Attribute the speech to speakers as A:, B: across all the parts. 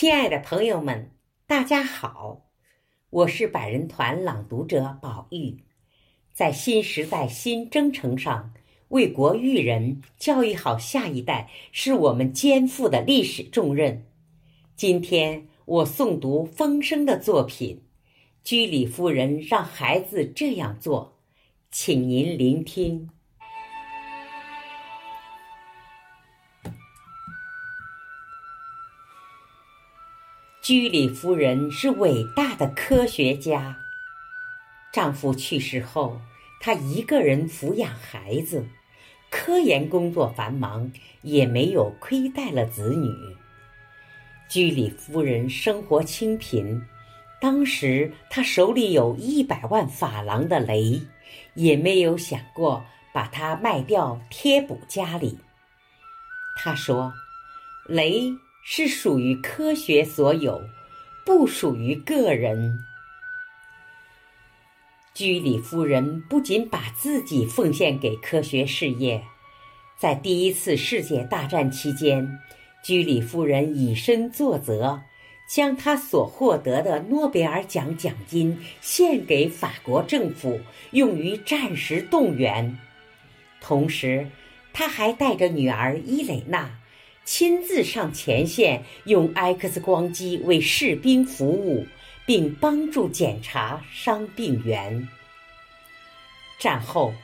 A: 亲爱的朋友们，大家好，我是百人团朗读者宝玉，在新时代新征程上为国育人、教育好下一代，是我们肩负的历史重任。今天我诵读风声的作品，居里夫人让孩子这样做，请您聆听。居里夫人是伟大的科学家。丈夫去世后，她一个人抚养孩子，科研工作繁忙，也没有亏待了子女。居里夫人生活清贫，当时她手里有一百万法郎的雷，也没有想过把它卖掉贴补家里。她说：“雷。”是属于科学所有，不属于个人。居里夫人不仅把自己奉献给科学事业，在第一次世界大战期间，居里夫人以身作则，将她所获得的诺贝尔奖奖金献给法国政府，用于战时动员。同时，她还带着女儿伊蕾娜。亲自上前线，用 X 光机为士兵服务，并帮助检查伤病员。战后，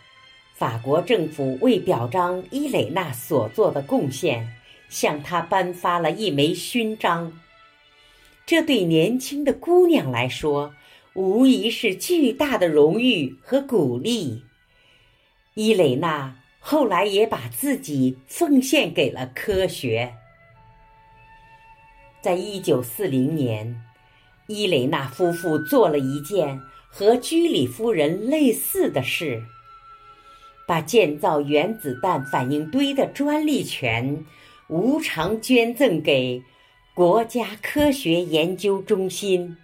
A: 法国政府为表彰伊蕾娜所做的贡献，向她颁发了一枚勋章。这对年轻的姑娘来说，无疑是巨大的荣誉和鼓励。伊蕾娜。后来也把自己奉献给了科学。在一九四零年，伊蕾娜夫妇做了一件和居里夫人类似的事，把建造原子弹反应堆的专利权无偿捐赠给国家科学研究中心。